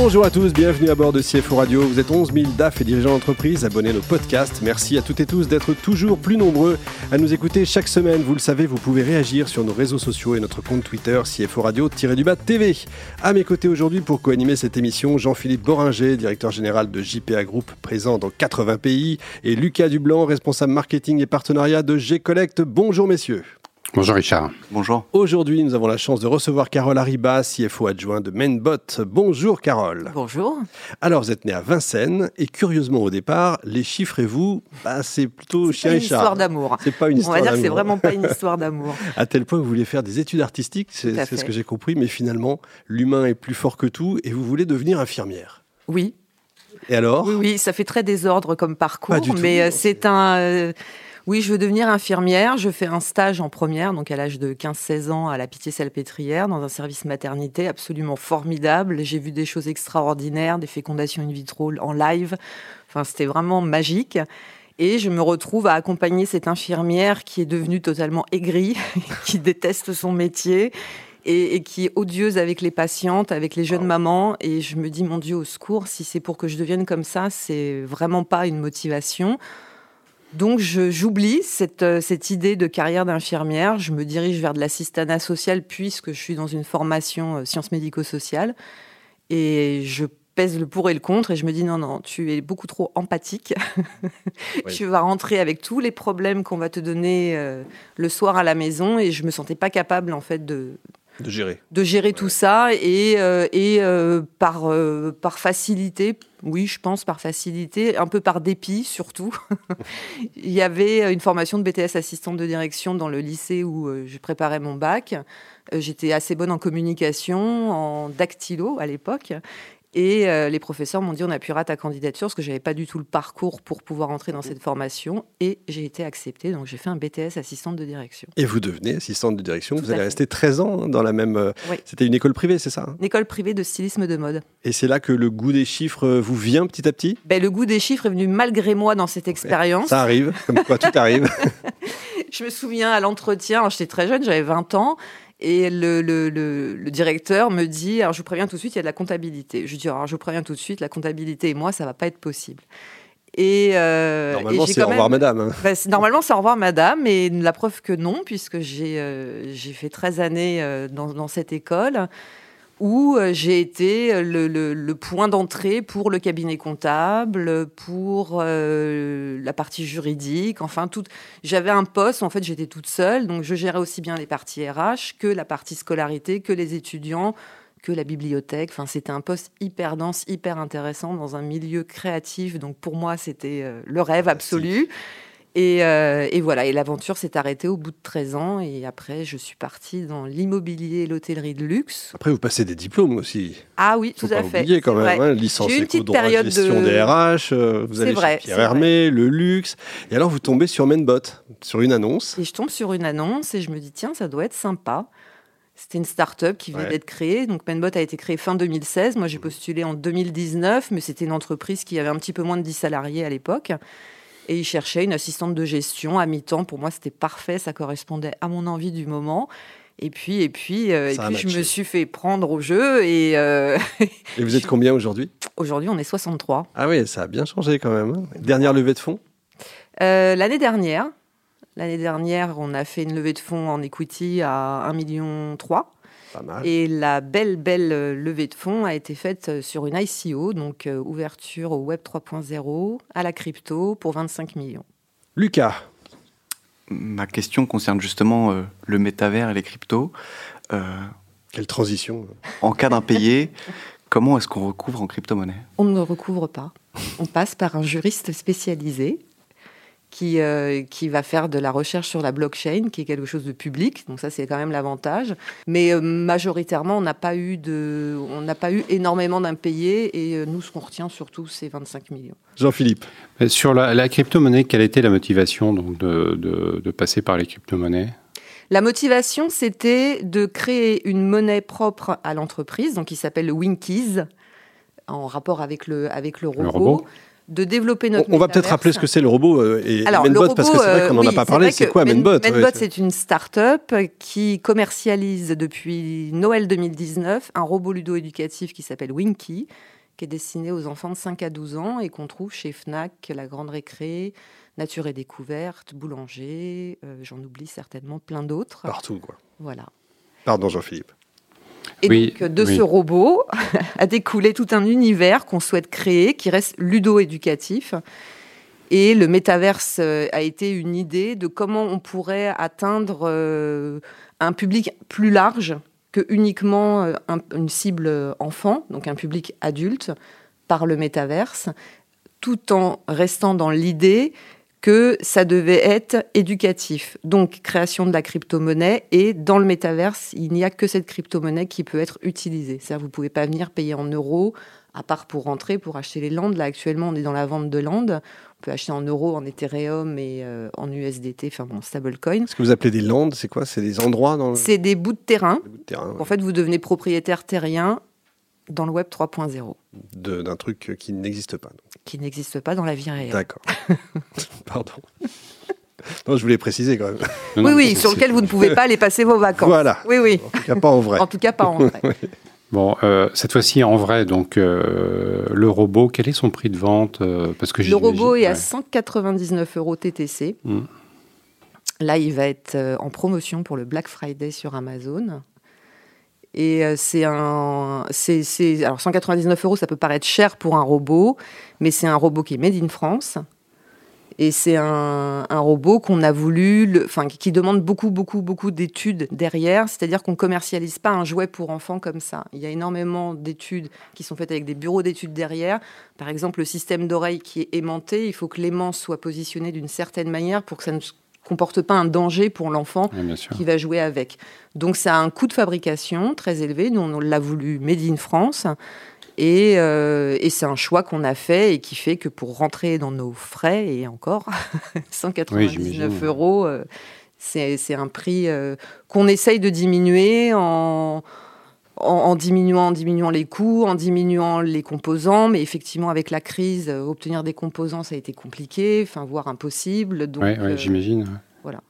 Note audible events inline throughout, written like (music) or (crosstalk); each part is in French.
Bonjour à tous, bienvenue à bord de CFO Radio. Vous êtes 11 000 DAF et dirigeants d'entreprise, abonnez nos podcasts. Merci à toutes et tous d'être toujours plus nombreux à nous écouter chaque semaine. Vous le savez, vous pouvez réagir sur nos réseaux sociaux et notre compte Twitter CFO Radio-du-bas TV. À mes côtés aujourd'hui pour co-animer cette émission, Jean-Philippe Boringer, directeur général de JPA Group, présent dans 80 pays, et Lucas Dublanc, responsable marketing et partenariat de G-Collect. Bonjour messieurs. Bonjour Richard. Bonjour. Aujourd'hui, nous avons la chance de recevoir Carole Arriba, CFO adjoint de Mainbot. Bonjour Carole. Bonjour. Alors, vous êtes né à Vincennes et curieusement au départ, les chiffres et vous, bah, c'est plutôt chien et chat. C'est une histoire d'amour. C'est pas une histoire On va dire que c'est vraiment pas une histoire (laughs) d'amour. à tel point que vous voulez faire des études artistiques, c'est ce que j'ai compris, mais finalement, l'humain est plus fort que tout et vous voulez devenir infirmière. Oui. Et alors? Oui, oui, ça fait très désordre comme parcours, mais euh, c'est un... Euh, oui, je veux devenir infirmière. Je fais un stage en première, donc à l'âge de 15-16 ans, à la Pitié-Salpêtrière, dans un service maternité absolument formidable. J'ai vu des choses extraordinaires, des fécondations in vitro en live. Enfin, c'était vraiment magique. Et je me retrouve à accompagner cette infirmière qui est devenue totalement aigrie, (laughs) qui déteste son métier et, qui est odieuse avec les patientes, avec les jeunes mamans. Et je me dis, mon Dieu, au secours, si c'est pour que je devienne comme ça, c'est vraiment pas une motivation. Donc j'oublie cette, euh, cette, idée de carrière d'infirmière, je me dirige vers de l'assistanat social puisque je suis dans une formation euh, sciences médico-sociales. Et je pèse le pour et le contre et je me dis non non tu es beaucoup trop empathique. (laughs) Tu vas rentrer avec tous les problèmes qu'on va te donner euh, le soir à la maison et je me sentais pas capable en fait de de gérer. De gérer tout ça et, euh, et euh, par, euh, par facilité, oui, je pense par facilité, un peu par dépit surtout. (laughs) Il y avait une formation de BTS assistante de direction dans le lycée où je préparais mon bac. J'étais assez bonne en communication, en dactylo à l'époque. Et euh, les professeurs m'ont dit on appuiera ta candidature parce que j'avais pas du tout le parcours pour pouvoir entrer dans cette formation et j'ai été acceptée donc j'ai fait un BTS assistante de direction. Et vous devenez assistante de direction, vous allez rester 13 ans dans la même euh, C'était une école privée, c'est ça Une école privée de stylisme de mode. Et c'est là que le goût des chiffres euh, vous vient petit à petit? Ben, le goût des chiffres est venu malgré moi dans cette expérience. Ça arrive, comme quoi tout arrive. (laughs) (laughs) je me souviens à l'entretien, j'étais très jeune, j'avais 20 ans et le, le, le, directeur me dit, alors je vous préviens tout de suite, il y a de la comptabilité. Je dis, alors je vous préviens tout de suite, la comptabilité et moi, ça va pas être possible. Et euh, (laughs) normalement, c'est au revoir madame. Normalement, c'est au revoir madame, et la preuve que non, puisque j'ai euh, fait 13 années euh, dans, dans, cette école où euh, j'ai été euh, le, point d'entrée pour le cabinet comptable, pour euh, la partie juridique, enfin tout. J'avais un poste, en fait j'étais toute seule, donc je gérais aussi bien les parties RH que la partie scolarité, que les étudiants, que la bibliothèque. Enfin c'était un poste hyper dense, hyper intéressant dans un milieu créatif, donc pour moi c'était le rêve absolu. Euh, et, voilà, et l'aventure s'est arrêtée au bout de 13 ans. Et après, je suis partie dans l'immobilier et l'hôtellerie de luxe. Après, vous passez des diplômes aussi. Ah oui, tout à fait. oublier quand même, hein, licence une petite période gestion de... des RH, euh, vous allez vrai, chez Pierre Hermé, le luxe. Et alors, vous tombez sur Mainbot, sur une annonce. Et je tombe sur une annonce et je me dis, tiens, ça doit être sympa. C'était une start-up qui venait d'être créée. Donc, Mainbot a été créé fin 2016. Moi, j'ai postulé en 2019, mais c'était une entreprise qui avait un petit peu moins de 10 salariés à l'époque. Et il cherchait une assistante de gestion à mi-temps. Pour moi, c'était parfait, ça correspondait à mon envie du moment. Et puis, et puis, euh, et puis je me suis fait prendre au jeu. Et, euh, (laughs) et vous êtes combien aujourd'hui? Aujourd'hui, on est 63. Ah oui, ça a bien changé quand même. Hein. Dernière levée de fonds? Euh, L'année dernière. L'année dernière, on a fait une levée de fonds en equity à 1,3 million. Et la belle, belle euh, levée de fonds a été faite euh, sur une ICO, donc euh, ouverture au Web 3.0, à la crypto, pour 25 millions. Lucas Ma question concerne justement le métavers et les cryptos. Quelle transition En cas d'impayé, (laughs) comment est-ce qu'on recouvre en crypto-monnaie? On ne recouvre pas. On passe par un juriste spécialisé qui, euh, qui va faire de la recherche sur la blockchain, qui est quelque chose de public. Donc ça, c'est quand même l'avantage. Mais euh, majoritairement, on n'a pas eu de, on n'a pas eu énormément d'impayés. Et euh, nous, ce qu'on retient surtout, c'est 25 millions. Jean-Philippe. Sur la, crypto-monnaie, quelle était la motivation donc, de, de, de passer par les crypto-monnaies? La motivation, c'était de créer une monnaie propre à l'entreprise, donc qui s'appelle le Winkeys, en rapport avec le, avec le robot. De développer notre. On, on va peut-être rappeler ce que c'est le robot euh, et Alors, Menbot parce que c'est vrai qu'on n'en oui, a pas parlé. C'est quoi Menbot Menbot, c'est une start-up qui commercialise depuis Noël 2019 un robot ludo-éducatif qui s'appelle Winky, qui est destiné aux enfants de 5 à 12 ans et qu'on trouve chez Fnac, La Grande Récré, Nature et Découverte, Boulanger, euh, j'en oublie certainement plein d'autres. Partout, quoi. Voilà. Pardon, Jean-Philippe. Et oui, donc, de oui. ce robot (laughs) a découlé tout un univers qu'on souhaite créer, qui reste ludo-éducatif. Et le métaverse euh, a été une idée de comment on pourrait atteindre euh, un public plus large que uniquement euh, un, une cible enfant, donc un public adulte, par le métaverse, tout en restant dans l'idée que ça devait être éducatif. Donc, création de la crypto-monnaie. Et dans le métaverse, il n'y a que cette crypto-monnaie qui peut être utilisée. C'est-à-dire, vous ne pouvez pas venir payer en euros, à part pour rentrer, pour acheter les landes. Là, actuellement, on est dans la vente de landes. On peut acheter en euros, en Ethereum et euh, en USDT, enfin bon, stablecoin. Ce que vous appelez des landes, c'est quoi? C'est des endroits dans le... C'est des bouts de terrain. Bouts de terrain ouais. En fait, vous devenez propriétaire terrien dans le web 3.0. D'un truc qui n'existe pas. Donc. Qui n'existe pas dans la vie réelle. D'accord. (laughs) Pardon. Non, je voulais préciser quand même. Oui, non, oui, sur lequel vous ne pouvez pas aller passer vos vacances. Voilà. Oui, oui. En tout cas, pas en vrai. en tout cas, pas en vrai. (laughs) oui. Bon, euh, cette fois-ci en vrai, donc euh, le robot, quel est son prix de vente euh, Parce que Le robot est ouais. à 199 euros TTC. Mm. Là, il va être en promotion pour le Black Friday sur Amazon. Et c'est un. c'est alors, 199 euros, ça peut paraître cher pour un robot, mais c'est un robot qui est made in France. Et c'est un, un, robot qu'on a voulu, enfin, qui demande beaucoup, beaucoup, beaucoup d'études derrière. C'est-à-dire qu'on commercialise pas un jouet pour enfants comme ça. Il y a énormément d'études qui sont faites avec des bureaux d'études derrière. Par exemple, le système d'oreille qui est aimanté, il faut que l'aimant soit positionné d'une certaine manière pour que ça ne comporte pas un danger pour l'enfant oui, qui va jouer avec. Donc ça a un coût de fabrication très élevé. Nous, on l'a voulu made in France. Et, euh, et c'est un choix qu'on a fait et qui fait que pour rentrer dans nos frais, et encore, 199 (laughs) oui, euros, euh, c'est un prix euh, qu'on essaye de diminuer en, en, en, diminuant, en diminuant les coûts, en diminuant les composants. Mais effectivement, avec la crise, obtenir des composants, ça a été compliqué, enfin, voire impossible. Donc, oui, ouais, j'imagine. Voilà.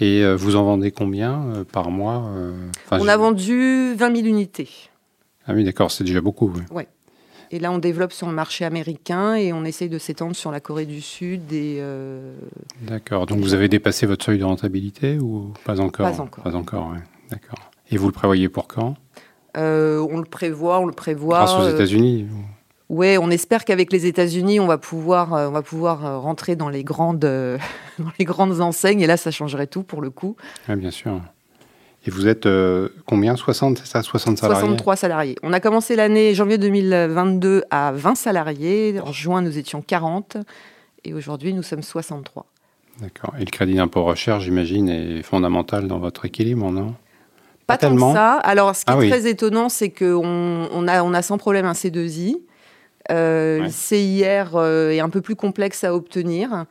Et vous en vendez combien par mois On a vendu 20 000 unités. Ah oui, d'accord, c'est déjà beaucoup. Oui. Ouais. Et là, on développe sur le marché américain et on essaye de s'étendre sur la Corée du Sud. Et euh... D'accord. Donc, vous avez dépassé votre seuil de rentabilité ou pas encore? Pas encore. Pas encore, oui. D'accord. Et vous le prévoyez pour quand? Euh, On le prévoit, on le prévoit. Grâce aux États-Unis euh... Oui, on espère qu'avec les États-Unis, on va pouvoir, euh, on va pouvoir rentrer dans les grandes, (laughs) dans les grandes enseignes. Et là, ça changerait tout pour le coup. Oui, bien sûr. Et vous êtes combien? 60, c'est ça? 60 salariés? 63 salariés. On a commencé l'année janvier 2022 à 20 salariés. En juin, nous étions 40. Et aujourd'hui, nous sommes 63. D'accord. Et le crédit d'impôt recherche, j'imagine, est fondamental dans votre équilibre, non? Pas, Pas tellement. ça. Alors, ce qui ah, est oui. très étonnant, c'est qu'on on a, on a sans problème un C2I. Euh, ouais. Le CIR euh, est un peu plus complexe à obtenir.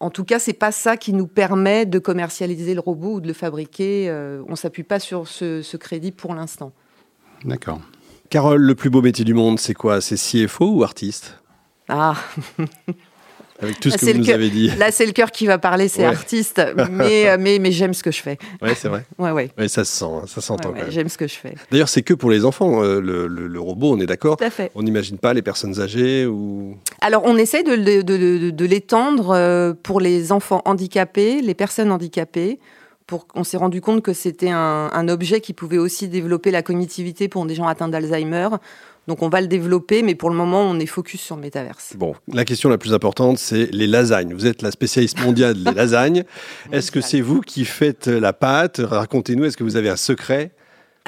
En tout cas, c'est pas ça qui nous permet de commercialiser le robot ou de le fabriquer. Euh, on s'appuie pas sur ce, ce crédit pour l'instant. D'accord. Carole, le plus beau métier du monde, c'est quoi? C'est CFO ou artiste? Ah (laughs) Avec tout ce là, que vous nous avez dit. Là, c'est le cœur qui va parler, c'est ouais. artiste. Mais, mais, mais j'aime ce que je fais. Ouais, c'est vrai. Ouais, ouais. ouais, ça se sent, hein, ça s'entend. Ouais, j'aime ce que je fais. D'ailleurs, c'est que pour les enfants, euh, le, le, le, robot, on est d'accord Tout à fait. On n'imagine pas les personnes âgées ou. Alors, on essaie de, de, de, de l'étendre euh, pour les enfants handicapés, les personnes handicapées. Pour, on s'est rendu compte que c'était un, un objet qui pouvait aussi développer la cognitivité pour des gens atteints d'Alzheimer. Donc on va le développer, mais pour le moment, on est focus sur le métaverse. Bon, la question la plus importante, c'est les lasagnes. Vous êtes la spécialiste mondiale des (laughs) lasagnes. Est-ce que c'est vous qui faites la pâte? Racontez-nous, est-ce que vous avez un secret?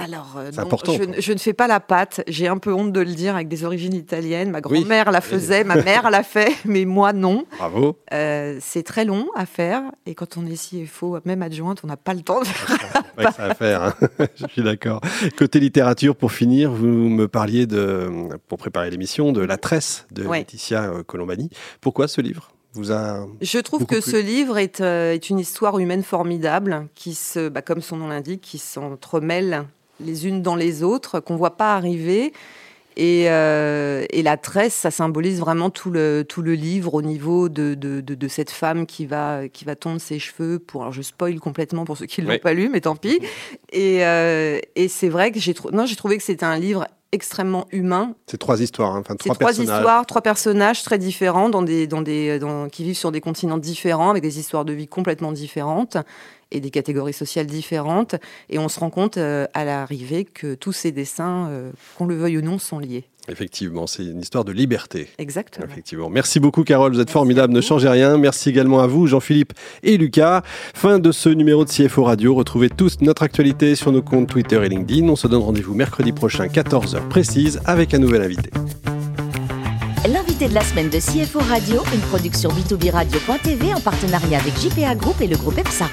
Alors, euh, non, important, je, je, ne fais pas la pâte. J'ai un peu honte de le dire avec des origines italiennes. Ma grand-mère oui. la faisait, ma mère l'a fait, (laughs) mais moi non. Bravo. Euh, c'est très long à faire et quand on est CFO, même adjointe, on n'a pas le temps de faire. Ouais, (laughs) c'est à faire. Hein. (laughs) je suis d'accord. Côté littérature, pour finir, vous me parliez de, pour préparer l'émission, de La Tresse de ouais. Laetitia euh, Colombani. Pourquoi ce livre vous a Je trouve que ce livre est, euh, est, une histoire humaine formidable qui se, bah, comme son nom l'indique, qui s'entremêle les unes dans les autres, qu'on ne voit pas arriver. Et, et, la tresse, ça symbolise vraiment tout le, tout le livre au niveau de, de, de, cette femme qui va, qui va tondre ses cheveux. Pour, alors je spoil complètement pour ceux qui ne l'ont pas lu, mais tant pis. Et, et c'est vrai que j'ai trouvé que c'était un livre extrêmement humain. C'est trois histoires, hein, enfin trois, trois histoires, trois personnages très différents, dans des, dans des, qui vivent sur des continents différents, avec des histoires de vie complètement différentes et des catégories sociales différentes. Et on se rend compte euh, à l'arrivée que tous ces dessins, euh, qu'on le veuille ou non, sont liés. Effectivement, c'est une histoire de liberté. Exactement. Effectivement. Merci beaucoup, Carole. Vous êtes formidable. Ne changez rien. Merci également à vous, Jean-Philippe et Lucas. Fin de ce numéro de CFO Radio. Retrouvez tous notre actualité sur nos comptes Twitter et LinkedIn. On se donne rendez-vous mercredi prochain, 14h précise, avec un nouvel invité. L'invité de la semaine de CFO Radio, une production b2b radio.tv en partenariat avec JPA Group et le groupe EPSA.